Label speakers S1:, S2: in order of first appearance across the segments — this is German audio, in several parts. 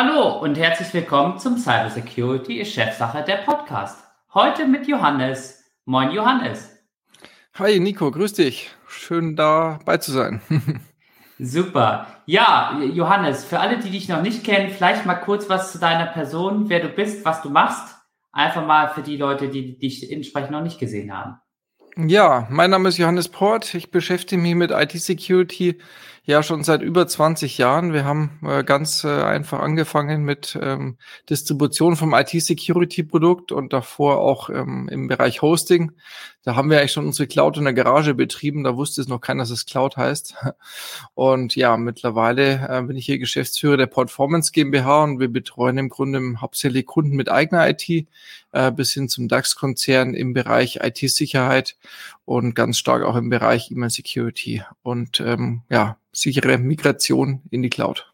S1: Hallo und herzlich willkommen zum Cybersecurity ist Chefsache der Podcast. Heute mit Johannes. Moin Johannes.
S2: Hi Nico, grüß dich. Schön dabei zu sein.
S1: Super. Ja, Johannes, für alle, die dich noch nicht kennen, vielleicht mal kurz was zu deiner Person, wer du bist, was du machst. Einfach mal für die Leute, die dich entsprechend noch nicht gesehen haben.
S2: Ja, mein Name ist Johannes Port. Ich beschäftige mich mit IT-Security ja, schon seit über 20 Jahren. Wir haben äh, ganz äh, einfach angefangen mit ähm, Distribution vom IT-Security-Produkt und davor auch ähm, im Bereich Hosting. Da haben wir eigentlich schon unsere Cloud in der Garage betrieben. Da wusste es noch keiner, dass es Cloud heißt. Und ja, mittlerweile äh, bin ich hier Geschäftsführer der Performance GmbH und wir betreuen im Grunde hauptsächlich Kunden mit eigener IT äh, bis hin zum DAX-Konzern im Bereich IT-Sicherheit und ganz stark auch im Bereich E-Mail Security. Und ähm, ja, sichere Migration in die Cloud.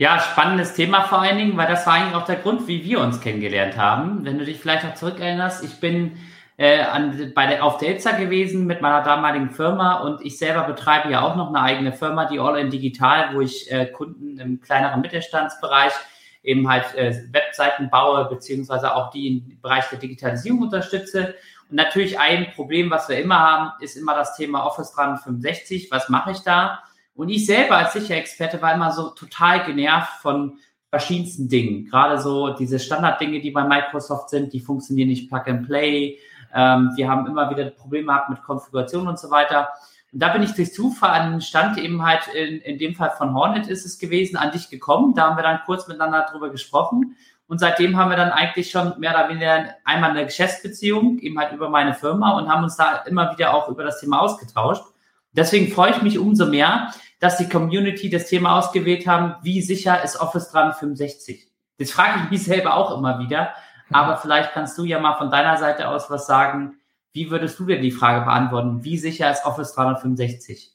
S1: Ja, spannendes Thema vor allen Dingen, weil das war eigentlich auch der Grund, wie wir uns kennengelernt haben. Wenn du dich vielleicht noch zurückerinnerst, ich bin äh, an, bei der, auf der ITSA gewesen mit meiner damaligen Firma und ich selber betreibe ja auch noch eine eigene Firma, die All in Digital, wo ich äh, Kunden im kleineren Mittelstandsbereich eben halt äh, Webseiten baue, beziehungsweise auch die im Bereich der Digitalisierung unterstütze. Und natürlich ein Problem, was wir immer haben, ist immer das Thema Office 365. Was mache ich da? Und ich selber als Sicherexperte war immer so total genervt von verschiedensten Dingen. Gerade so diese Standarddinge, die bei Microsoft sind, die funktionieren nicht Plug and Play. Ähm, wir haben immer wieder Probleme gehabt mit Konfiguration und so weiter. Und da bin ich durch Zufall an den Stand eben halt in, in dem Fall von Hornet ist es gewesen, an dich gekommen. Da haben wir dann kurz miteinander drüber gesprochen. Und seitdem haben wir dann eigentlich schon mehr oder weniger einmal eine Geschäftsbeziehung, eben halt über meine Firma und haben uns da immer wieder auch über das Thema ausgetauscht. Deswegen freue ich mich umso mehr, dass die Community das Thema ausgewählt haben, wie sicher ist Office 365? Das frage ich mich selber auch immer wieder, aber vielleicht kannst du ja mal von deiner Seite aus was sagen. Wie würdest du denn die Frage beantworten? Wie sicher ist Office 365?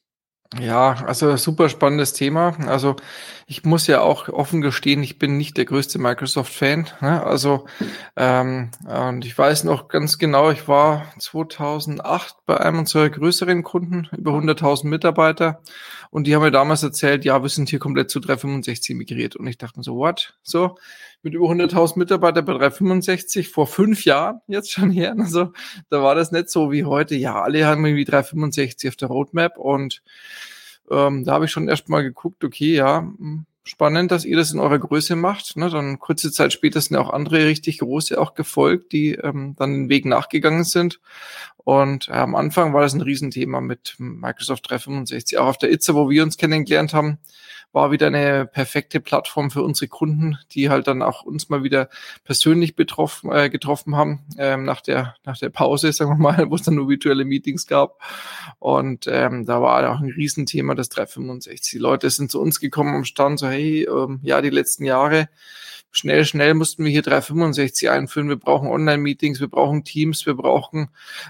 S2: Ja, also super spannendes Thema. Also ich muss ja auch offen gestehen, ich bin nicht der größte Microsoft-Fan. Ne? Also ähm, und ich weiß noch ganz genau, ich war 2008 bei einem unserer größeren Kunden, über 100.000 Mitarbeiter, und die haben mir damals erzählt, ja, wir sind hier komplett zu 365 migriert. Und ich dachte mir so, what? So, mit über 100.000 Mitarbeitern bei 365 vor fünf Jahren jetzt schon her. Also da war das nicht so wie heute. Ja, alle haben irgendwie 365 auf der Roadmap und ähm, da habe ich schon erst mal geguckt, okay, ja, hm, spannend, dass ihr das in eurer Größe macht. Ne? Dann kurze Zeit später sind auch andere richtig große auch gefolgt, die ähm, dann den Weg nachgegangen sind. Und äh, am Anfang war das ein Riesenthema mit Microsoft 365. Auch auf der ITSA, wo wir uns kennengelernt haben, war wieder eine perfekte Plattform für unsere Kunden, die halt dann auch uns mal wieder persönlich betroffen, äh, getroffen haben ähm, nach der nach der Pause, sagen wir mal, wo es dann nur virtuelle Meetings gab. Und ähm, da war auch ein Riesenthema das 365. Die Leute sind zu uns gekommen am Stand so, hey, ähm, ja, die letzten Jahre schnell, schnell mussten wir hier 365 einführen. Wir brauchen Online-Meetings, wir brauchen Teams, wir brauchen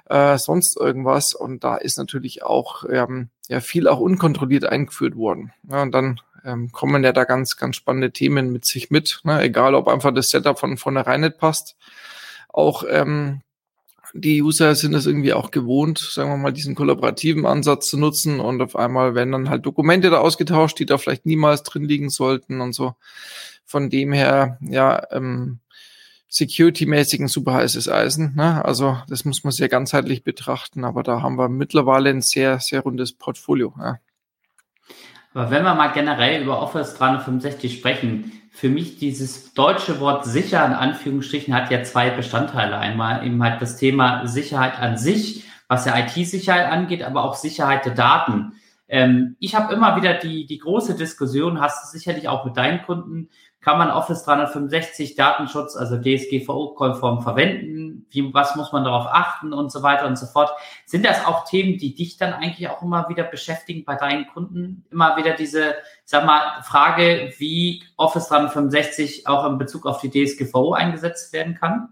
S2: äh, sonst irgendwas. Und da ist natürlich auch ähm, ja viel auch unkontrolliert eingeführt worden. Ja, und dann ähm, kommen ja da ganz, ganz spannende Themen mit sich mit. Ne? Egal, ob einfach das Setup von vornherein nicht passt. Auch ähm, die User sind es irgendwie auch gewohnt, sagen wir mal, diesen kollaborativen Ansatz zu nutzen und auf einmal werden dann halt Dokumente da ausgetauscht, die da vielleicht niemals drin liegen sollten und so. Von dem her, ja, ähm, security-mäßig ein super heißes Eisen. Ne? Also das muss man sehr ganzheitlich betrachten, aber da haben wir mittlerweile ein sehr, sehr rundes Portfolio. Ja.
S1: Aber wenn wir mal generell über Office 365 sprechen, für mich dieses deutsche Wort sicher in Anführungsstrichen hat ja zwei Bestandteile. Einmal eben halt das Thema Sicherheit an sich, was ja IT-Sicherheit angeht, aber auch Sicherheit der Daten. Ähm, ich habe immer wieder die, die große Diskussion, hast du sicherlich auch mit deinen Kunden, kann man Office 365 Datenschutz, also DSGVO-konform verwenden? Wie, was muss man darauf achten und so weiter und so fort? Sind das auch Themen, die dich dann eigentlich auch immer wieder beschäftigen bei deinen Kunden? Immer wieder diese, sag mal, Frage, wie Office 365 auch in Bezug auf die DSGVO eingesetzt werden kann?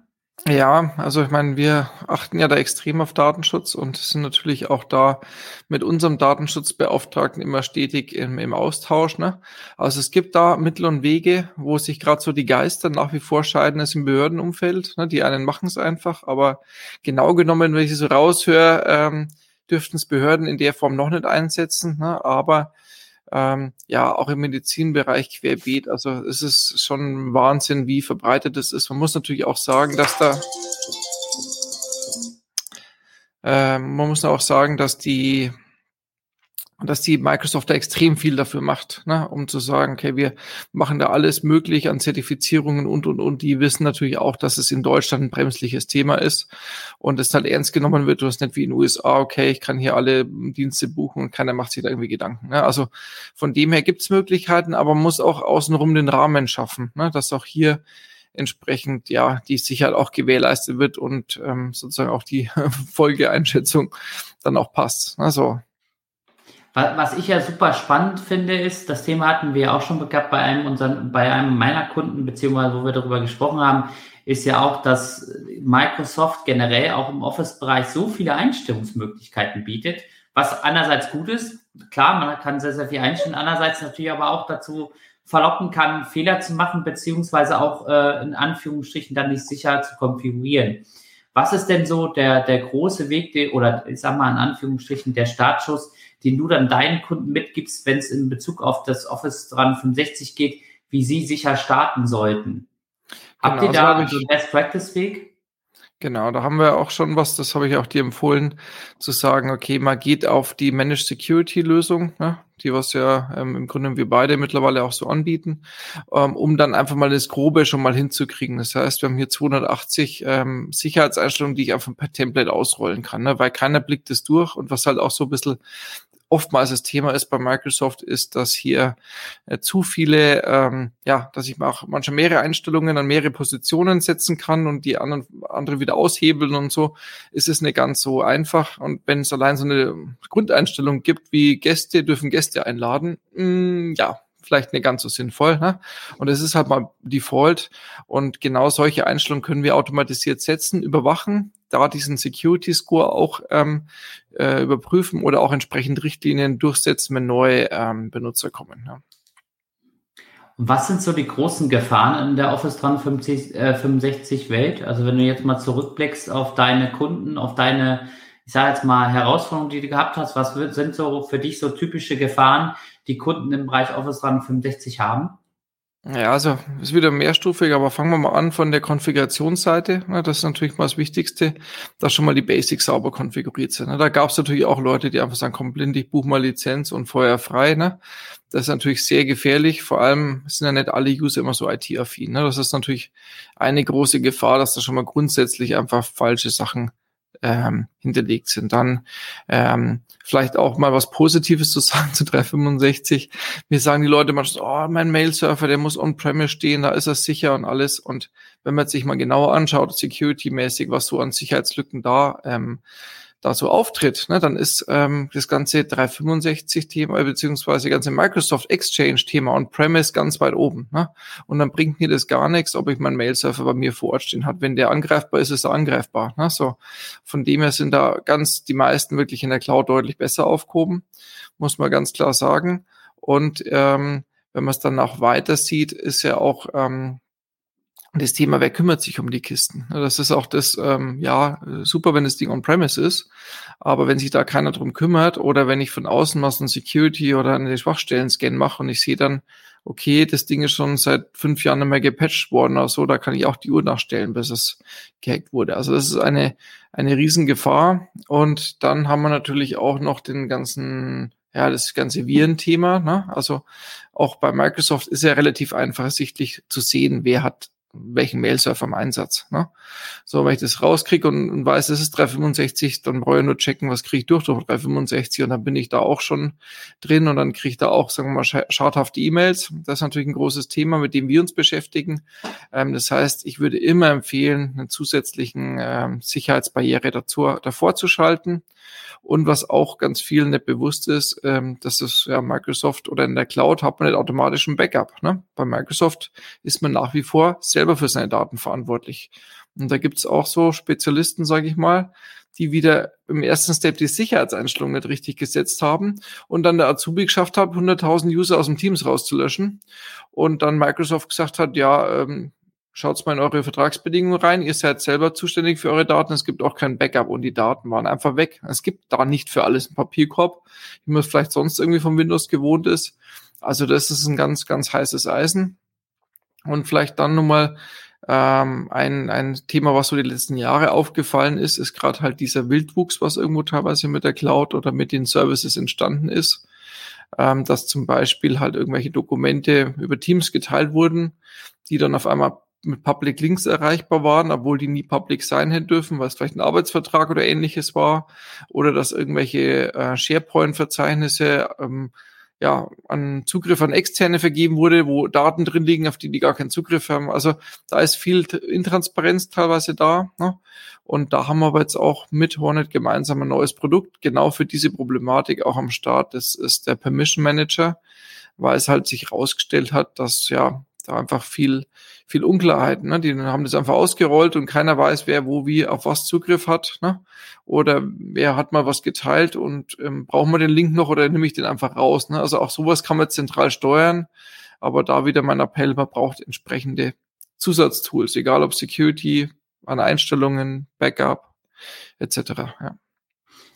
S2: Ja, also ich meine, wir achten ja da extrem auf Datenschutz und sind natürlich auch da mit unserem Datenschutzbeauftragten immer stetig im, im Austausch. Ne? Also es gibt da Mittel und Wege, wo sich gerade so die Geister nach wie vor scheiden, ist im Behördenumfeld. Ne? Die einen machen es einfach, aber genau genommen, wenn ich so raushöre, ähm, dürften es Behörden in der Form noch nicht einsetzen. Ne? Aber ähm, ja auch im Medizinbereich querbeet. Also es ist schon Wahnsinn, wie verbreitet es ist. Man muss natürlich auch sagen, dass da äh, man muss auch sagen, dass die und dass die Microsoft da extrem viel dafür macht, ne, um zu sagen, okay, wir machen da alles möglich an Zertifizierungen und, und, und. Die wissen natürlich auch, dass es in Deutschland ein bremsliches Thema ist und es halt ernst genommen wird. Du hast nicht wie in den USA, okay, ich kann hier alle Dienste buchen und keiner macht sich da irgendwie Gedanken. Ne? Also von dem her gibt's Möglichkeiten, aber man muss auch außenrum den Rahmen schaffen, ne, dass auch hier entsprechend ja die Sicherheit auch gewährleistet wird und ähm, sozusagen auch die Folgeeinschätzung dann auch passt. Also
S1: was ich ja super spannend finde, ist, das Thema hatten wir auch schon gehabt bei einem unseren, bei einem meiner Kunden, beziehungsweise wo wir darüber gesprochen haben, ist ja auch, dass Microsoft generell auch im Office-Bereich so viele Einstellungsmöglichkeiten bietet, was einerseits gut ist. Klar, man kann sehr, sehr viel einstellen, andererseits natürlich aber auch dazu verlocken kann, Fehler zu machen, beziehungsweise auch äh, in Anführungsstrichen dann nicht sicher zu konfigurieren. Was ist denn so der, der große Weg, oder ich sag mal in Anführungsstrichen der Startschuss, den du dann deinen Kunden mitgibst, wenn es in Bezug auf das Office 365 geht, wie sie sicher starten sollten. Habt genau, ihr da so einen Best Practice Weg?
S2: Genau, da haben wir auch schon was, das habe ich auch dir empfohlen, zu sagen, okay, man geht auf die Managed Security Lösung, ne, die was ja ähm, im Grunde wir beide mittlerweile auch so anbieten, ähm, um dann einfach mal das Grobe schon mal hinzukriegen. Das heißt, wir haben hier 280 ähm, Sicherheitseinstellungen, die ich einfach per Template ausrollen kann, ne, weil keiner blickt es durch und was halt auch so ein bisschen oftmals das Thema ist bei Microsoft, ist, dass hier äh, zu viele, ähm, ja, dass ich auch manchmal mehrere Einstellungen an mehrere Positionen setzen kann und die anderen andere wieder aushebeln und so, ist es nicht ganz so einfach. Und wenn es allein so eine Grundeinstellung gibt, wie Gäste dürfen Gäste einladen, mh, mm, ja, vielleicht nicht ganz so sinnvoll. Ne? Und es ist halt mal Default. Und genau solche Einstellungen können wir automatisiert setzen, überwachen, da diesen Security Score auch ähm, äh, überprüfen oder auch entsprechend Richtlinien durchsetzen, wenn neue ähm, Benutzer kommen. Ja.
S1: Was sind so die großen Gefahren in der Office 365 äh, Welt? Also wenn du jetzt mal zurückblickst auf deine Kunden, auf deine, ich sage jetzt mal Herausforderungen, die du gehabt hast, was sind so für dich so typische Gefahren, die Kunden im Bereich Office 365 haben?
S2: Ja, also ist wieder mehrstufig, aber fangen wir mal an von der Konfigurationsseite. Das ist natürlich mal das Wichtigste, dass schon mal die Basics sauber konfiguriert sind. Da gab es natürlich auch Leute, die einfach sagen, komm blind, ich buche mal Lizenz und vorher frei. Das ist natürlich sehr gefährlich. Vor allem sind ja nicht alle User immer so IT-affin. Das ist natürlich eine große Gefahr, dass da schon mal grundsätzlich einfach falsche Sachen ähm, hinterlegt sind. Dann ähm, vielleicht auch mal was Positives zu sagen zu 365. Wir sagen die Leute manchmal, oh, mein Mail-Server, der muss on-premise stehen, da ist er sicher und alles. Und wenn man sich mal genauer anschaut, security-mäßig, was so an Sicherheitslücken da ähm, da so auftritt, ne, dann ist ähm, das ganze 365-Thema beziehungsweise ganze Microsoft Exchange-Thema on-premise ganz weit oben. Ne? Und dann bringt mir das gar nichts, ob ich meinen Mail-Server bei mir vor Ort stehen hat. Wenn der angreifbar ist, ist er angreifbar. Ne? So, von dem her sind da ganz die meisten wirklich in der Cloud deutlich besser aufgehoben, muss man ganz klar sagen. Und ähm, wenn man es dann auch weiter sieht, ist ja auch ähm, das Thema, wer kümmert sich um die Kisten? Das ist auch das, ähm, ja, super, wenn das Ding on-premise ist, aber wenn sich da keiner drum kümmert oder wenn ich von außen mal so ein Security oder eine Schwachstellen-Scan mache und ich sehe dann, okay, das Ding ist schon seit fünf Jahren nicht mehr gepatcht worden oder so, da kann ich auch die Uhr nachstellen, bis es gehackt wurde. Also das ist eine, eine Riesengefahr und dann haben wir natürlich auch noch den ganzen ja, das ganze Virenthema. Ne? Also auch bei Microsoft ist ja relativ einfach ersichtlich zu sehen, wer hat welchen Mail-Server im Einsatz. Ne? So, wenn ich das rauskriege und, und weiß, es ist 365, dann brauche ich nur checken, was kriege ich durch durch 365 und dann bin ich da auch schon drin und dann kriege ich da auch, sagen wir mal, schadhafte E-Mails. Das ist natürlich ein großes Thema, mit dem wir uns beschäftigen. Ähm, das heißt, ich würde immer empfehlen, einen zusätzlichen ähm, Sicherheitsbarriere dazu, davor zu schalten. Und was auch ganz vielen nicht bewusst ist, ähm, dass es ja Microsoft oder in der Cloud hat man nicht automatisch ein Backup. Ne? Bei Microsoft ist man nach wie vor selber für seine Daten verantwortlich. Und da gibt's auch so Spezialisten, sage ich mal, die wieder im ersten Step die Sicherheitseinstellungen nicht richtig gesetzt haben und dann der Azubi geschafft hat, 100.000 User aus dem Teams rauszulöschen und dann Microsoft gesagt hat, ja, ähm, Schaut's mal in eure Vertragsbedingungen rein. Ihr seid selber zuständig für eure Daten. Es gibt auch kein Backup und die Daten waren einfach weg. Es gibt da nicht für alles einen Papierkorb, wie man es vielleicht sonst irgendwie vom Windows gewohnt ist. Also das ist ein ganz, ganz heißes Eisen. Und vielleicht dann nochmal ähm, ein, ein Thema, was so die letzten Jahre aufgefallen ist, ist gerade halt dieser Wildwuchs, was irgendwo teilweise mit der Cloud oder mit den Services entstanden ist. Ähm, dass zum Beispiel halt irgendwelche Dokumente über Teams geteilt wurden, die dann auf einmal mit Public Links erreichbar waren, obwohl die nie public sein hätten dürfen, weil es vielleicht ein Arbeitsvertrag oder ähnliches war, oder dass irgendwelche äh, SharePoint-Verzeichnisse ähm, ja, an Zugriff an Externe vergeben wurde, wo Daten drin liegen, auf die die gar keinen Zugriff haben. Also da ist viel Intransparenz teilweise da. Ne? Und da haben wir aber jetzt auch mit Hornet gemeinsam ein neues Produkt, genau für diese Problematik auch am Start. Das ist der Permission Manager, weil es halt sich herausgestellt hat, dass ja da einfach viel, viel Unklarheit. Ne? Die haben das einfach ausgerollt und keiner weiß, wer wo wie auf was Zugriff hat. Ne? Oder wer hat mal was geteilt und ähm, brauchen wir den Link noch oder nehme ich den einfach raus. Ne? Also auch sowas kann man zentral steuern. Aber da wieder mein Appell, man braucht entsprechende Zusatztools, egal ob Security, an Einstellungen, Backup etc. Ja.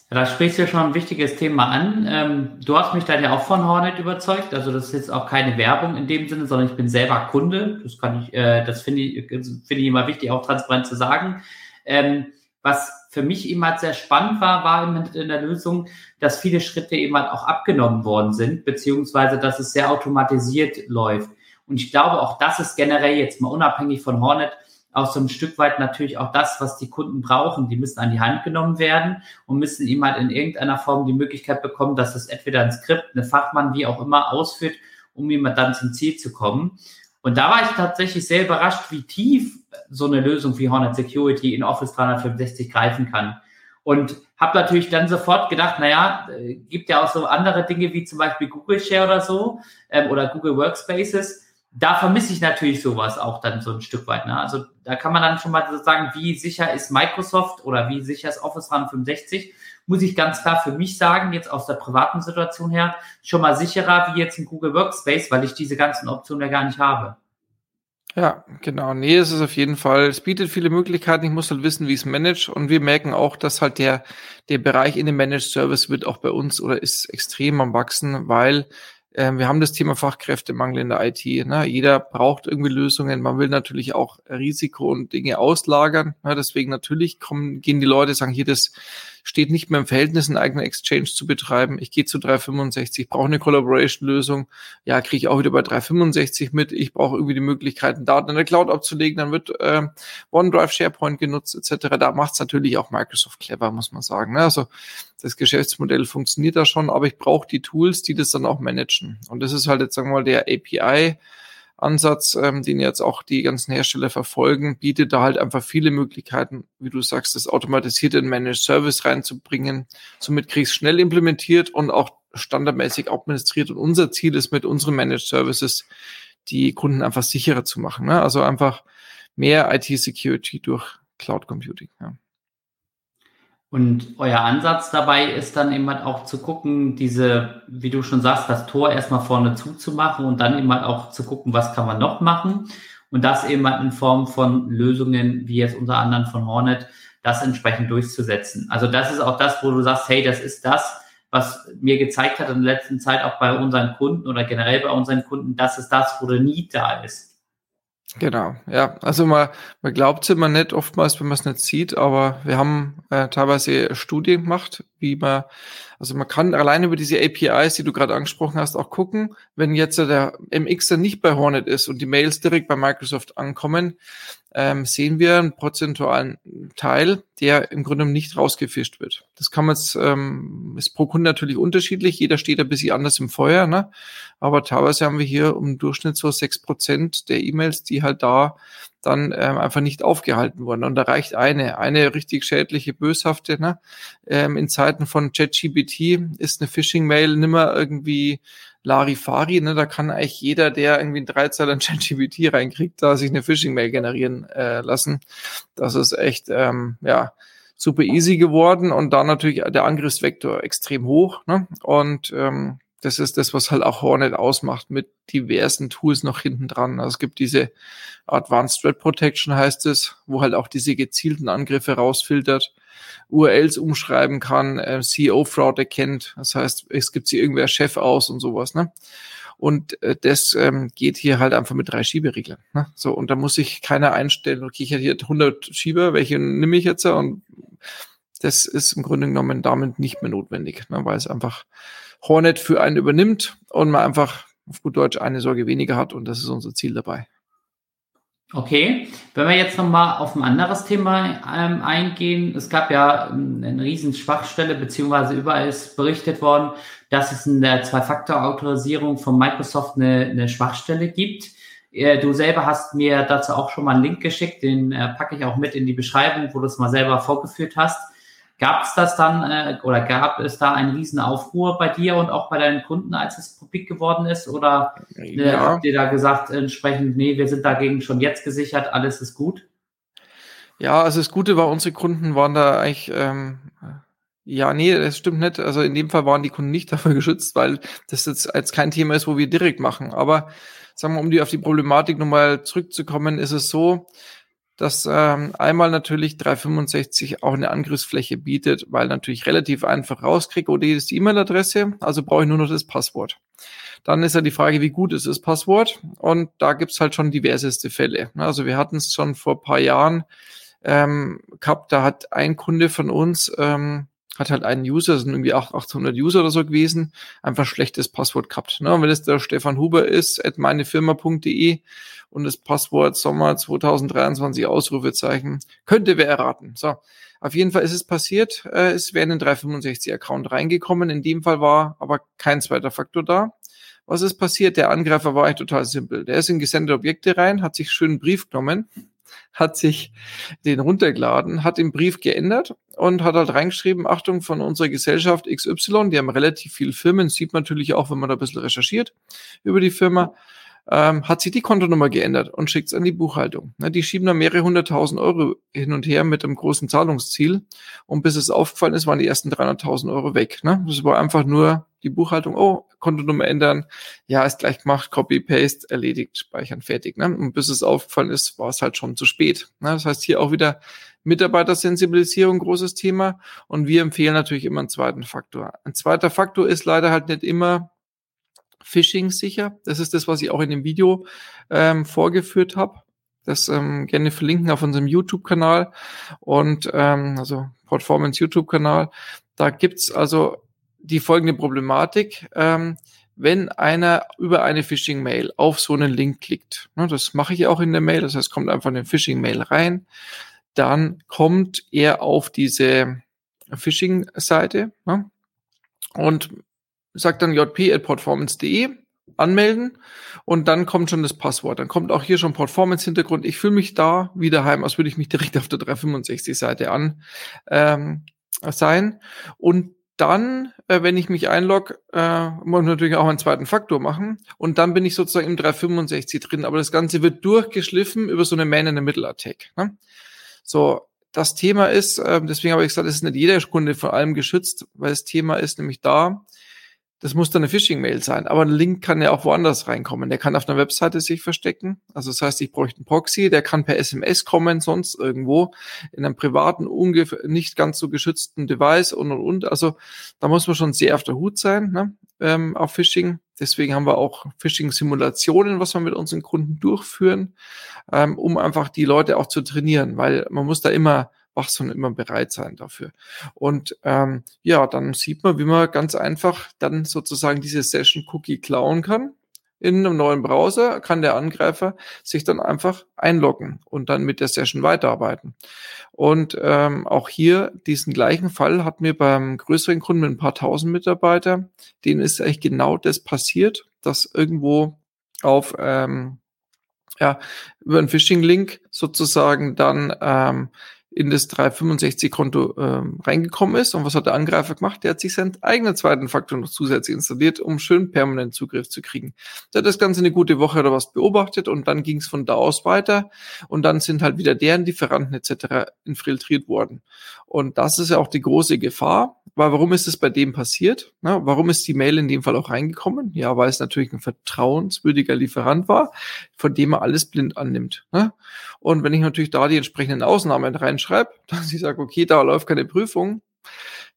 S1: Da sprichst du schon ein wichtiges Thema an. Ähm, du hast mich dann ja auch von Hornet überzeugt. Also das ist jetzt auch keine Werbung in dem Sinne, sondern ich bin selber Kunde. Das kann ich, äh, das finde ich, finde ich immer wichtig, auch transparent zu sagen. Ähm, was für mich immer halt sehr spannend war, war in der Lösung, dass viele Schritte eben halt auch abgenommen worden sind, beziehungsweise dass es sehr automatisiert läuft. Und ich glaube, auch das ist generell jetzt mal unabhängig von Hornet auch so ein Stück weit natürlich auch das, was die Kunden brauchen. Die müssen an die Hand genommen werden und müssen ihm halt in irgendeiner Form die Möglichkeit bekommen, dass es entweder ein Skript, eine Fachmann, wie auch immer, ausführt, um ihm dann zum Ziel zu kommen. Und da war ich tatsächlich sehr überrascht, wie tief so eine Lösung wie Hornet Security in Office 365 greifen kann. Und habe natürlich dann sofort gedacht, naja, äh, gibt ja auch so andere Dinge wie zum Beispiel Google Share oder so ähm, oder Google Workspaces da vermisse ich natürlich sowas auch dann so ein Stück weit. Ne? Also da kann man dann schon mal sagen, wie sicher ist Microsoft oder wie sicher ist Office 365, muss ich ganz klar für mich sagen, jetzt aus der privaten Situation her, schon mal sicherer wie jetzt ein Google Workspace, weil ich diese ganzen Optionen ja gar nicht habe.
S2: Ja, genau. Nee, es ist auf jeden Fall, es bietet viele Möglichkeiten. Ich muss halt wissen, wie es managt. Und wir merken auch, dass halt der, der Bereich in dem Managed Service wird auch bei uns oder ist extrem am wachsen, weil ähm, wir haben das Thema Fachkräftemangel in der IT. Ne? Jeder braucht irgendwie Lösungen. Man will natürlich auch Risiko und Dinge auslagern. Ne? Deswegen natürlich kommen, gehen die Leute, sagen hier, das steht nicht mehr im Verhältnis, einen eigenen Exchange zu betreiben. Ich gehe zu 365, brauche eine Collaboration-Lösung. Ja, kriege ich auch wieder bei 365 mit. Ich brauche irgendwie die Möglichkeiten, Daten in der Cloud abzulegen. Dann wird äh, OneDrive, SharePoint genutzt etc. Da macht es natürlich auch Microsoft clever, muss man sagen. Ne? Also das Geschäftsmodell funktioniert da schon, aber ich brauche die Tools, die das dann auch managen. Und das ist halt jetzt, sagen wir mal, der API. Ansatz, ähm, den jetzt auch die ganzen Hersteller verfolgen, bietet da halt einfach viele Möglichkeiten, wie du sagst, das automatisierte in Managed Service reinzubringen. Somit kriegst du schnell implementiert und auch standardmäßig administriert. Und unser Ziel ist mit unseren Managed Services, die Kunden einfach sicherer zu machen. Ne? Also einfach mehr IT-Security durch Cloud Computing. Ja.
S1: Und euer Ansatz dabei ist dann eben halt auch zu gucken, diese, wie du schon sagst, das Tor erstmal vorne zuzumachen und dann eben halt auch zu gucken, was kann man noch machen. Und das eben halt in Form von Lösungen, wie jetzt unter anderem von Hornet, das entsprechend durchzusetzen. Also das ist auch das, wo du sagst, hey, das ist das, was mir gezeigt hat in der letzten Zeit auch bei unseren Kunden oder generell bei unseren Kunden, das ist das, wo der Need da ist.
S2: Genau, ja. Also man, man glaubt es immer nicht oftmals, wenn man es nicht sieht, aber wir haben äh, teilweise Studien gemacht, wie wie man, also man kann alleine über diese APIs, die du gerade angesprochen hast, auch gucken, wenn jetzt der MX dann nicht bei Hornet ist und die Mails direkt bei Microsoft ankommen, ähm, sehen wir einen prozentualen Teil, der im Grunde nicht rausgefischt wird. Das kann man jetzt, ähm, ist pro Kunde natürlich unterschiedlich, jeder steht ein bisschen anders im Feuer, ne? aber teilweise haben wir hier im Durchschnitt so sechs Prozent der E-Mails, die halt da dann ähm, einfach nicht aufgehalten wurden. Und da reicht eine, eine richtig schädliche, böshafte. Ne? Ähm, in Zeiten von ChatGPT ist eine Phishing-Mail nimmer irgendwie Larifari. Ne? Da kann eigentlich jeder, der irgendwie ein Dreizeiler in ChatGPT reinkriegt, da sich eine Phishing-Mail generieren äh, lassen. Das ist echt, ähm, ja, super easy geworden und da natürlich der Angriffsvektor extrem hoch. Ne? Und ähm, das ist das, was halt auch Hornet ausmacht mit diversen Tools noch hinten dran. Also es gibt diese Advanced Threat Protection heißt es, wo halt auch diese gezielten Angriffe rausfiltert, URLs umschreiben kann, äh, CEO-Fraud erkennt. Das heißt, es gibt sie irgendwer Chef aus und sowas, ne? Und äh, das ähm, geht hier halt einfach mit drei Schiebereglern. Ne? So, und da muss sich keiner einstellen, okay, ich hätte hier 100 Schieber, welche nehme ich jetzt? Und das ist im Grunde genommen damit nicht mehr notwendig, ne? weil es einfach Hornet für einen übernimmt und man einfach auf gut Deutsch eine Sorge weniger hat und das ist unser Ziel dabei.
S1: Okay, wenn wir jetzt nochmal auf ein anderes Thema ähm, eingehen. Es gab ja ähm, eine riesen Schwachstelle, beziehungsweise überall ist berichtet worden, dass es in der Zwei-Faktor-Autorisierung von Microsoft eine, eine Schwachstelle gibt. Äh, du selber hast mir dazu auch schon mal einen Link geschickt, den äh, packe ich auch mit in die Beschreibung, wo du es mal selber vorgeführt hast. Gab es das dann äh, oder gab es da einen riesen Aufruhr bei dir und auch bei deinen Kunden, als es publik geworden ist? Oder äh, ja. habt ihr da gesagt, entsprechend, nee, wir sind dagegen schon jetzt gesichert, alles ist gut?
S2: Ja, also das Gute war, unsere Kunden waren da eigentlich, ähm, ja, nee, das stimmt nicht. Also in dem Fall waren die Kunden nicht dafür geschützt, weil das jetzt als kein Thema ist, wo wir direkt machen. Aber sagen wir, um die auf die Problematik nochmal zurückzukommen, ist es so, dass ähm, einmal natürlich 365 auch eine Angriffsfläche bietet, weil natürlich relativ einfach rauskriege, OD ist die E-Mail-Adresse, also brauche ich nur noch das Passwort. Dann ist ja die Frage, wie gut ist das Passwort? Und da gibt's halt schon diverseste Fälle. Also wir hatten es schon vor paar Jahren ähm, gehabt, da hat ein Kunde von uns ähm, hat halt einen User, sind irgendwie 800 User oder so gewesen, einfach schlechtes Passwort gehabt. Ne? Und wenn es der Stefan Huber ist, at meinefirma.de und das Passwort Sommer 2023 Ausrufezeichen, könnte wer erraten. So, auf jeden Fall ist es passiert, äh, es wäre in den 365-Account reingekommen. In dem Fall war aber kein zweiter Faktor da. Was ist passiert? Der Angreifer war eigentlich total simpel. Der ist in gesendete Objekte rein, hat sich schön einen Brief genommen, hat sich den runtergeladen, hat den Brief geändert und hat halt reingeschrieben, Achtung von unserer Gesellschaft XY, die haben relativ viele Firmen, sieht man natürlich auch, wenn man da ein bisschen recherchiert über die Firma ähm, hat sich die Kontonummer geändert und schickt es an die Buchhaltung. Na, die schieben da mehrere hunderttausend Euro hin und her mit einem großen Zahlungsziel. Und bis es aufgefallen ist, waren die ersten 300.000 Euro weg. Ne? Das war einfach nur die Buchhaltung, oh, Kontonummer ändern, ja, ist gleich gemacht, Copy, Paste, erledigt, speichern, fertig. Ne? Und bis es aufgefallen ist, war es halt schon zu spät. Ne? Das heißt, hier auch wieder Mitarbeitersensibilisierung, großes Thema. Und wir empfehlen natürlich immer einen zweiten Faktor. Ein zweiter Faktor ist leider halt nicht immer Phishing sicher. Das ist das, was ich auch in dem Video ähm, vorgeführt habe. Das ähm, gerne verlinken auf unserem YouTube-Kanal und ähm, also Performance YouTube-Kanal. Da gibt's also die folgende Problematik. Ähm, wenn einer über eine Phishing-Mail auf so einen Link klickt, ne, das mache ich auch in der Mail, das heißt, kommt einfach eine Phishing-Mail rein, dann kommt er auf diese Phishing-Seite ne, und sagt dann jp.performance.de anmelden und dann kommt schon das Passwort. Dann kommt auch hier schon Performance-Hintergrund. Ich fühle mich da wie daheim, als würde ich mich direkt auf der 365-Seite an ähm, sein. Und dann, äh, wenn ich mich einlogge, äh, muss ich natürlich auch einen zweiten Faktor machen. Und dann bin ich sozusagen im 365 drin. Aber das Ganze wird durchgeschliffen über so eine Man-in-the-Middle-Attack. Ne? So, das Thema ist, äh, deswegen habe ich gesagt, es ist nicht jeder Kunde vor allem geschützt, weil das Thema ist nämlich da, das muss dann eine Phishing-Mail sein, aber ein Link kann ja auch woanders reinkommen. Der kann auf einer Webseite sich verstecken. Also das heißt, ich bräuchte einen Proxy, der kann per SMS kommen, sonst irgendwo in einem privaten, nicht ganz so geschützten Device und und und. Also da muss man schon sehr auf der Hut sein, ne? ähm, auf Phishing. Deswegen haben wir auch Phishing-Simulationen, was wir mit unseren Kunden durchführen, ähm, um einfach die Leute auch zu trainieren, weil man muss da immer wachs und immer bereit sein dafür. Und ähm, ja, dann sieht man, wie man ganz einfach dann sozusagen diese Session Cookie klauen kann in einem neuen Browser kann der Angreifer sich dann einfach einloggen und dann mit der Session weiterarbeiten. Und ähm, auch hier diesen gleichen Fall hat mir beim größeren Kunden mit ein paar tausend Mitarbeiter, denen ist eigentlich genau das passiert, dass irgendwo auf ähm, ja, über einen Phishing-Link sozusagen dann ähm, in das 365-Konto ähm, reingekommen ist. Und was hat der Angreifer gemacht? Der hat sich seinen eigenen zweiten Faktor noch zusätzlich installiert, um schön permanent Zugriff zu kriegen. Der hat das Ganze eine gute Woche oder was beobachtet und dann ging es von da aus weiter und dann sind halt wieder deren Lieferanten etc. infiltriert worden. Und das ist ja auch die große Gefahr, warum ist es bei dem passiert? Na, warum ist die Mail in dem Fall auch reingekommen? Ja, weil es natürlich ein vertrauenswürdiger Lieferant war, von dem er alles blind annimmt. Ne? Und wenn ich natürlich da die entsprechenden Ausnahmen reinschreibe, dass ich sage, okay, da läuft keine Prüfung,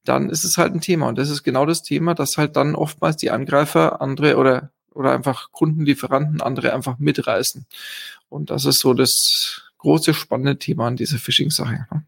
S2: dann ist es halt ein Thema. Und das ist genau das Thema, dass halt dann oftmals die Angreifer andere oder, oder einfach Kundenlieferanten andere einfach mitreißen. Und das ist so das große spannende Thema an dieser Phishing-Sache. Ne?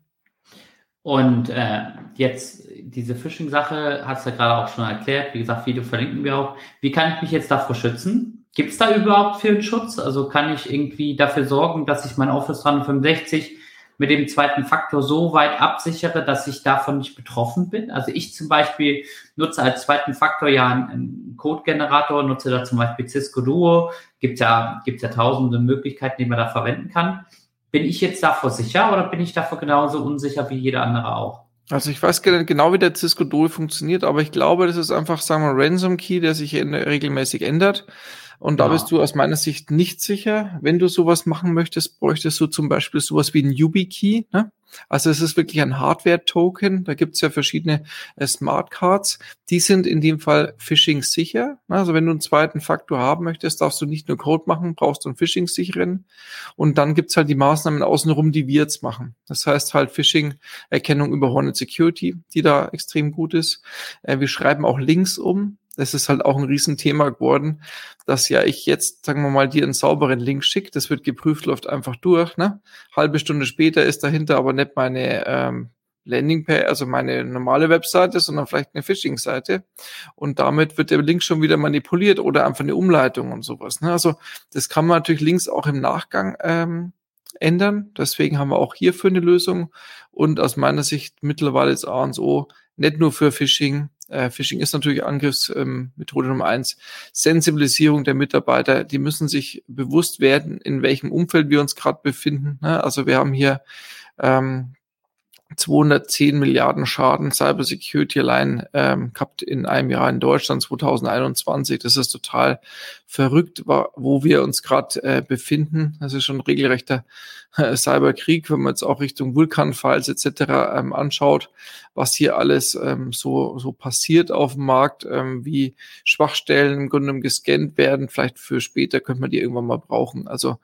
S1: Und äh, jetzt diese Phishing-Sache hast du ja gerade auch schon erklärt. Wie gesagt, Video verlinken wir auch. Wie kann ich mich jetzt davor schützen? Gibt es da überhaupt für einen Schutz? Also kann ich irgendwie dafür sorgen, dass ich mein Office 365 mit dem zweiten Faktor so weit absichere, dass ich davon nicht betroffen bin? Also ich zum Beispiel nutze als zweiten Faktor ja einen Code-Generator, nutze da zum Beispiel Cisco Duo. Gibt ja, gibt ja tausende Möglichkeiten, die man da verwenden kann. Bin ich jetzt davor sicher oder bin ich davor genauso unsicher wie jeder andere auch?
S2: Also ich weiß genau, wie der Cisco Duo funktioniert, aber ich glaube, das ist einfach, sagen wir, Ransom Key, der sich regelmäßig ändert. Und da ja. bist du aus meiner Sicht nicht sicher. Wenn du sowas machen möchtest, bräuchtest du zum Beispiel sowas wie ein YubiKey. Ne? Also es ist wirklich ein Hardware-Token. Da gibt es ja verschiedene äh, Smart Cards. Die sind in dem Fall Phishing-sicher. Also wenn du einen zweiten Faktor haben möchtest, darfst du nicht nur Code machen, brauchst du einen Phishing-sicheren. Und dann gibt's halt die Maßnahmen außenrum, die wir jetzt machen. Das heißt halt Phishing-Erkennung über Hornet Security, die da extrem gut ist. Äh, wir schreiben auch Links um das ist halt auch ein Riesenthema geworden, dass ja ich jetzt, sagen wir mal, dir einen sauberen Link schicke, das wird geprüft, läuft einfach durch, ne? Halbe Stunde später ist dahinter aber nicht meine ähm, Landingpage, also meine normale Webseite, sondern vielleicht eine Phishing-Seite. Und damit wird der Link schon wieder manipuliert oder einfach eine Umleitung und sowas. Ne? Also das kann man natürlich links auch im Nachgang ähm, ändern. Deswegen haben wir auch hierfür eine Lösung. Und aus meiner Sicht mittlerweile ist A und O nicht nur für Phishing, äh, Phishing ist natürlich Angriffsmethode ähm, Nummer eins. Sensibilisierung der Mitarbeiter. Die müssen sich bewusst werden, in welchem Umfeld wir uns gerade befinden. Ne? Also wir haben hier ähm, 210 Milliarden Schaden Cybersecurity allein ähm, gehabt in einem Jahr in Deutschland 2021. Das ist total verrückt, wo wir uns gerade äh, befinden. Das ist schon regelrechter äh, Cyberkrieg, wenn man jetzt auch Richtung Vulkanfalls etc. Ähm, anschaut, was hier alles ähm, so, so passiert auf dem Markt, ähm, wie Schwachstellen im Grunde gescannt werden. Vielleicht für später könnte man die irgendwann mal brauchen. Also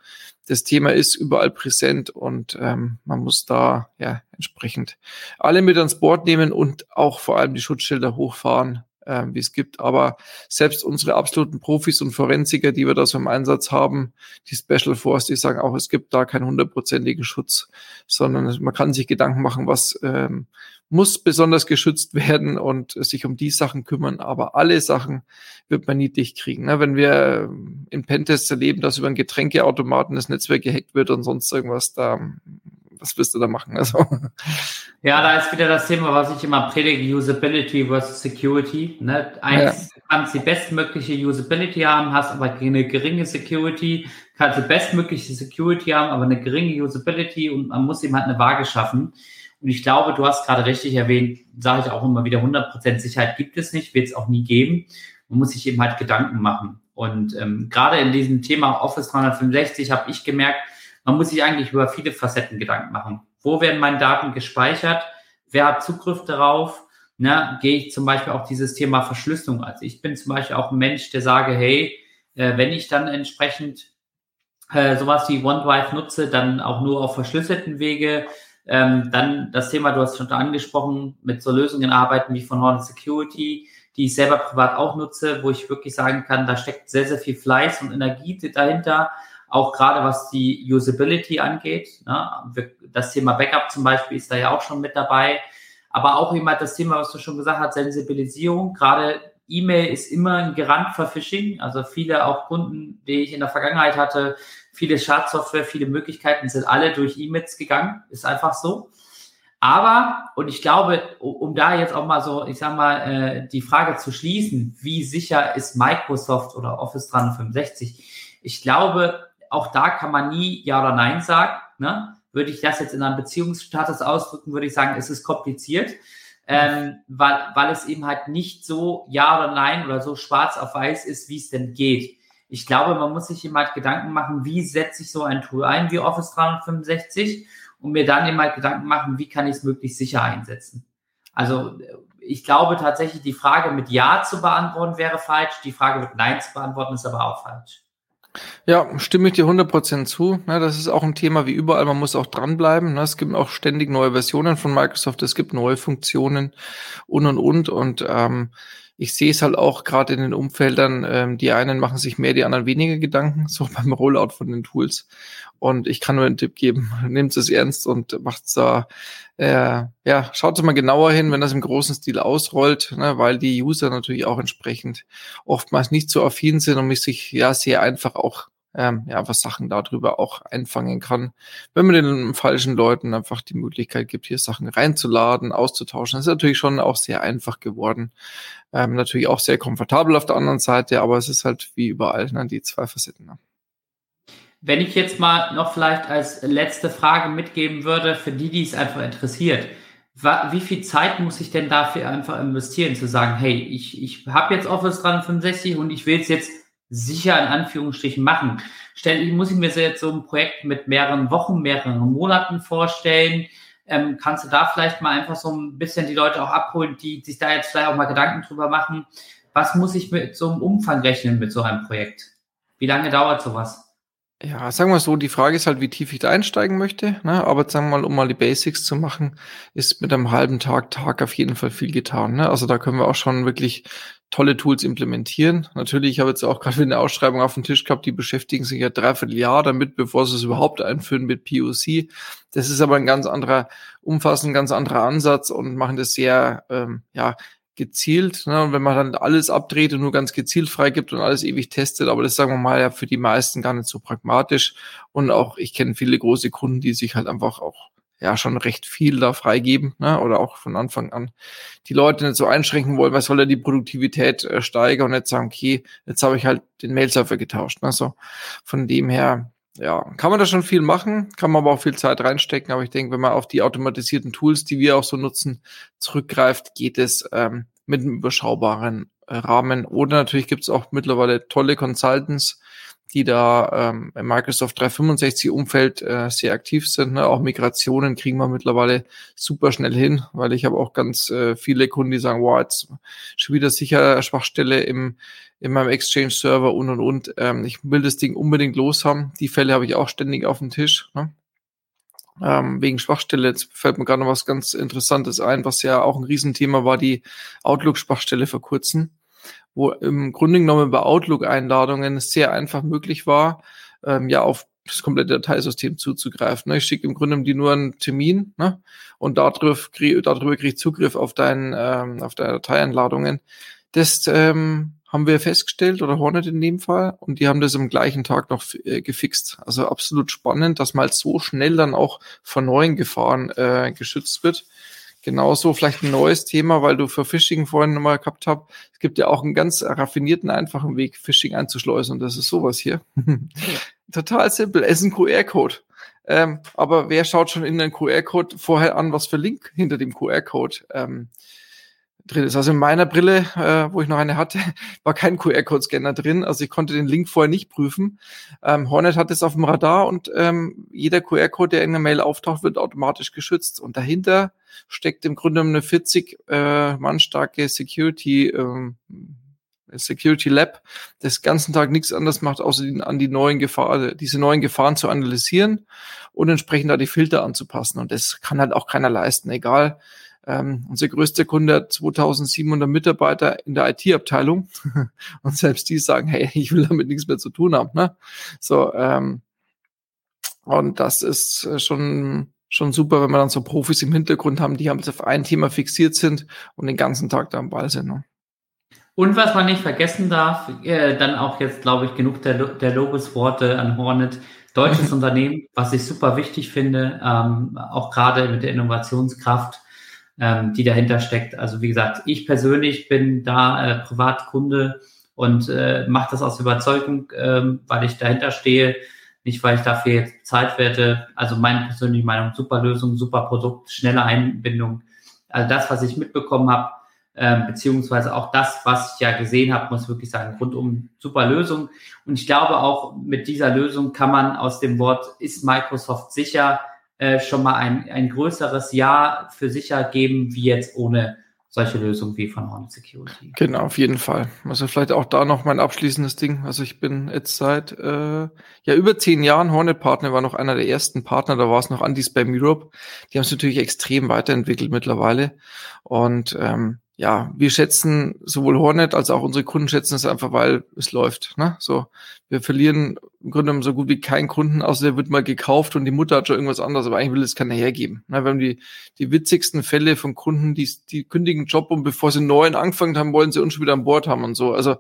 S2: das Thema ist überall präsent und ähm, man muss da ja entsprechend alle mit ans Board nehmen und auch vor allem die Schutzschilder hochfahren, äh, wie es gibt. Aber selbst unsere absoluten Profis und Forensiker, die wir da so im Einsatz haben, die Special Force, die sagen auch, es gibt da keinen hundertprozentigen Schutz, sondern man kann sich Gedanken machen, was ähm, muss besonders geschützt werden und sich um die Sachen kümmern. Aber alle Sachen wird man nie dicht kriegen. Ne? Wenn wir im Pentest erleben, dass über einen Getränkeautomaten das Netzwerk gehackt wird und sonst irgendwas, da was wirst du da machen? Also.
S1: Ja, da ist wieder das Thema, was ich immer predige, Usability versus Security. Ne? Eins, ja. kannst die bestmögliche Usability haben, hast aber eine geringe Security, kannst die bestmögliche Security haben, aber eine geringe Usability und man muss ihm halt eine Waage schaffen. Und ich glaube, du hast gerade richtig erwähnt, sage ich auch immer wieder, 100% Sicherheit gibt es nicht, wird es auch nie geben. Man muss sich eben halt Gedanken machen. Und ähm, gerade in diesem Thema Office 365 habe ich gemerkt, man muss sich eigentlich über viele Facetten Gedanken machen. Wo werden meine Daten gespeichert? Wer hat Zugriff darauf? Ne, gehe ich zum Beispiel auch dieses Thema Verschlüsselung. Also ich bin zum Beispiel auch ein Mensch, der sage, hey, äh, wenn ich dann entsprechend äh, sowas wie OneDrive nutze, dann auch nur auf verschlüsselten Wege. Ähm, dann das Thema, du hast schon angesprochen, mit so Lösungen arbeiten wie von Hornet Security, die ich selber privat auch nutze, wo ich wirklich sagen kann, da steckt sehr, sehr viel Fleiß und Energie dahinter auch gerade was die Usability angeht. Ne? Das Thema Backup zum Beispiel ist da ja auch schon mit dabei. Aber auch immer das Thema, was du schon gesagt hast, Sensibilisierung. Gerade E-Mail ist immer ein Garant für Phishing. Also viele auch Kunden, die ich in der Vergangenheit hatte, viele Schadsoftware, viele Möglichkeiten sind alle durch E-Mails gegangen. Ist einfach so. Aber, und ich glaube, um da jetzt auch mal so, ich sag mal, äh, die Frage zu schließen, wie sicher ist Microsoft oder Office 365? Ich glaube, auch da kann man nie Ja oder Nein sagen. Ne? Würde ich das jetzt in einem Beziehungsstatus ausdrücken, würde ich sagen, es ist kompliziert, ähm, weil, weil es eben halt nicht so Ja oder Nein oder so schwarz auf weiß ist, wie es denn geht. Ich glaube, man muss sich immer halt Gedanken machen, wie setze ich so ein Tool ein wie Office 365 und mir dann eben halt Gedanken machen, wie kann ich es möglichst sicher einsetzen. Also ich glaube tatsächlich, die Frage mit Ja zu beantworten wäre falsch, die Frage mit Nein zu beantworten ist aber auch falsch.
S2: Ja, stimme ich dir 100% zu. Ja, das ist auch ein Thema wie überall. Man muss auch dranbleiben. Ne? Es gibt auch ständig neue Versionen von Microsoft. Es gibt neue Funktionen und, und, und. Und ähm, ich sehe es halt auch gerade in den Umfeldern, ähm, die einen machen sich mehr, die anderen weniger Gedanken, so beim Rollout von den Tools. Und ich kann nur einen Tipp geben, nehmt es ernst und macht da, äh, ja, schaut mal genauer hin, wenn das im großen Stil ausrollt, ne, weil die User natürlich auch entsprechend oftmals nicht so affin sind und mich sich ja sehr einfach auch ähm, ja, was Sachen darüber auch einfangen kann, wenn man den falschen Leuten einfach die Möglichkeit gibt, hier Sachen reinzuladen, auszutauschen. Ist natürlich schon auch sehr einfach geworden. Ähm, natürlich auch sehr komfortabel auf der anderen Seite, aber es ist halt wie überall ne, die zwei Facetten. Ne?
S1: Wenn ich jetzt mal noch vielleicht als letzte Frage mitgeben würde, für die, die es einfach interessiert, wie viel Zeit muss ich denn dafür einfach investieren, zu sagen, hey, ich, ich habe jetzt Office 365 und ich will es jetzt sicher in Anführungsstrichen machen. Stell, muss ich mir jetzt so ein Projekt mit mehreren Wochen, mehreren Monaten vorstellen? Ähm, kannst du da vielleicht mal einfach so ein bisschen die Leute auch abholen, die sich da jetzt vielleicht auch mal Gedanken drüber machen? Was muss ich mit so einem Umfang rechnen mit so einem Projekt? Wie lange dauert sowas?
S2: Ja, sagen wir so, die Frage ist halt, wie tief ich da einsteigen möchte. Ne? Aber sagen wir mal, um mal die Basics zu machen, ist mit einem halben Tag, Tag auf jeden Fall viel getan. Ne? Also da können wir auch schon wirklich tolle Tools implementieren. Natürlich, ich habe jetzt auch gerade eine Ausschreibung auf dem Tisch gehabt, die beschäftigen sich ja dreiviertel Jahr damit, bevor sie es überhaupt einführen mit POC. Das ist aber ein ganz anderer, umfassend ganz anderer Ansatz und machen das sehr, ähm, ja, gezielt. Ne? Und wenn man dann alles abdreht und nur ganz gezielt freigibt und alles ewig testet, aber das sagen wir mal ja für die meisten gar nicht so pragmatisch. Und auch ich kenne viele große Kunden, die sich halt einfach auch ja schon recht viel da freigeben ne? oder auch von Anfang an die Leute nicht so einschränken wollen, weil soll ja die Produktivität äh, steigern und nicht sagen, okay, jetzt habe ich halt den Mail-Server getauscht. Also von dem her ja, kann man da schon viel machen, kann man aber auch viel Zeit reinstecken. Aber ich denke, wenn man auf die automatisierten Tools, die wir auch so nutzen, zurückgreift, geht es ähm, mit einem überschaubaren äh, Rahmen. Oder natürlich gibt es auch mittlerweile tolle Consultants, die da ähm, im Microsoft 365 Umfeld äh, sehr aktiv sind. Ne? Auch Migrationen kriegen wir mittlerweile super schnell hin, weil ich habe auch ganz äh, viele Kunden, die sagen, wow, jetzt schon wieder sicher Schwachstelle im in meinem Exchange-Server und und und. Ähm, ich will das Ding unbedingt los haben. Die Fälle habe ich auch ständig auf dem Tisch. Ne? Ähm, wegen Schwachstelle, jetzt fällt mir gerade noch was ganz Interessantes ein, was ja auch ein Riesenthema war, die Outlook-Schwachstelle vor kurzem, wo im Grunde genommen bei Outlook-Einladungen sehr einfach möglich war, ähm, ja auf das komplette Dateisystem zuzugreifen. Ne? Ich schicke im Grunde genommen die nur einen Termin ne? und darüber, krieg, darüber kriege ich Zugriff auf, dein, ähm, auf deine Dateieinladungen. Das ähm, haben wir festgestellt, oder Hornet in dem Fall, und die haben das am gleichen Tag noch äh, gefixt. Also absolut spannend, dass mal so schnell dann auch vor neuen Gefahren äh, geschützt wird. Genauso vielleicht ein neues Thema, weil du für Phishing vorhin nochmal gehabt hast. Es gibt ja auch einen ganz raffinierten, einfachen Weg, Phishing einzuschleusen, und das ist sowas hier. Total simpel. Es ist ein QR-Code. Ähm, aber wer schaut schon in den QR-Code vorher an, was für Link hinter dem QR-Code ähm, drin ist. Also in meiner Brille, äh, wo ich noch eine hatte, war kein QR-Code-Scanner drin. Also ich konnte den Link vorher nicht prüfen. Ähm, Hornet hat es auf dem Radar und ähm, jeder QR-Code, der in der Mail auftaucht, wird automatisch geschützt. Und dahinter steckt im Grunde eine 40 äh, Mann starke Security ähm, Security Lab, das ganzen Tag nichts anderes macht, außer die, an die neuen Gefahren, diese neuen Gefahren zu analysieren und entsprechend da die Filter anzupassen. Und das kann halt auch keiner leisten, egal ähm, unser größter Kunde hat 2700 Mitarbeiter in der IT-Abteilung und selbst die sagen, hey, ich will damit nichts mehr zu tun haben. Ne? So, ähm, Und das ist äh, schon, schon super, wenn wir dann so Profis im Hintergrund haben, die haben auf ein Thema fixiert sind und den ganzen Tag da am Ball sind. Ne?
S1: Und was man nicht vergessen darf, äh, dann auch jetzt, glaube ich, genug der, der Lobesworte an Hornet. Deutsches Unternehmen, was ich super wichtig finde, ähm, auch gerade mit der Innovationskraft, ähm, die dahinter steckt. Also wie gesagt, ich persönlich bin da äh, Privatkunde und äh, mache das aus Überzeugung, ähm, weil ich dahinter stehe, nicht weil ich dafür jetzt bezahlt werde. Also meine persönliche Meinung, super Lösung, super Produkt, schnelle Einbindung. Also das, was ich mitbekommen habe, ähm, beziehungsweise auch das, was ich ja gesehen habe, muss wirklich sagen, rundum super Lösung. Und ich glaube auch mit dieser Lösung kann man aus dem Wort ist Microsoft sicher äh, schon mal ein, ein größeres Ja für sicher geben, wie jetzt ohne solche Lösungen wie von Hornet Security.
S2: Genau, auf jeden Fall. Also vielleicht auch da noch mein abschließendes Ding. Also ich bin jetzt seit äh, ja über zehn Jahren Hornet-Partner, war noch einer der ersten Partner, da war es noch Anti-Spam Europe. Die haben es natürlich extrem weiterentwickelt mittlerweile. Und ähm, ja, wir schätzen sowohl Hornet als auch unsere Kunden schätzen es einfach, weil es läuft. Ne? So, wir verlieren im Grunde genommen so gut wie keinen Kunden, außer der wird mal gekauft und die Mutter hat schon irgendwas anderes, aber eigentlich will es keiner hergeben. Ne? Wir haben die, die witzigsten Fälle von Kunden, die, die kündigen Job und bevor sie neuen angefangen haben, wollen sie uns schon wieder an Bord haben und so. Also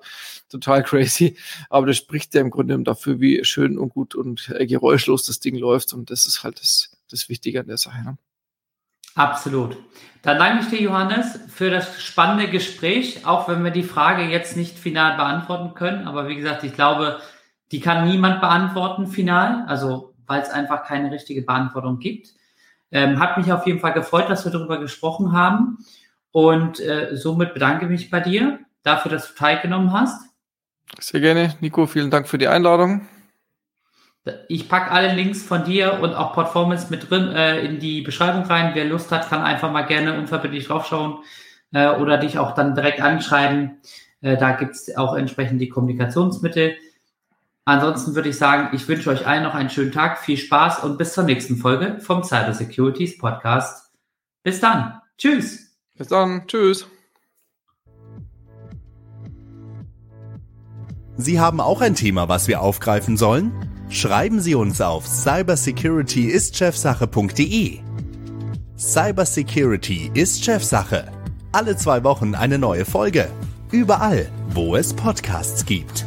S2: total crazy. Aber das spricht ja im Grunde genommen dafür, wie schön und gut und äh, geräuschlos das Ding läuft. Und das ist halt das, das Wichtige an der Sache. Ne?
S1: Absolut. Dann danke ich dir, Johannes, für das spannende Gespräch, auch wenn wir die Frage jetzt nicht final beantworten können. Aber wie gesagt, ich glaube, die kann niemand beantworten final, also weil es einfach keine richtige Beantwortung gibt. Ähm, hat mich auf jeden Fall gefreut, dass wir darüber gesprochen haben. Und äh, somit bedanke ich mich bei dir dafür, dass du teilgenommen hast.
S2: Sehr gerne, Nico. Vielen Dank für die Einladung.
S1: Ich packe alle Links von dir und auch Performance mit drin äh, in die Beschreibung rein. Wer Lust hat, kann einfach mal gerne unverbindlich draufschauen äh, oder dich auch dann direkt anschreiben. Äh, da gibt es auch entsprechend die Kommunikationsmittel. Ansonsten würde ich sagen, ich wünsche euch allen noch einen schönen Tag, viel Spaß und bis zur nächsten Folge vom Cyber Securities Podcast. Bis dann. Tschüss.
S2: Bis dann. Tschüss.
S3: Sie haben auch ein Thema, was wir aufgreifen sollen? Schreiben Sie uns auf cybersecurityistchefsache.de. Cybersecurity ist Chefsache. Alle zwei Wochen eine neue Folge. Überall, wo es Podcasts gibt.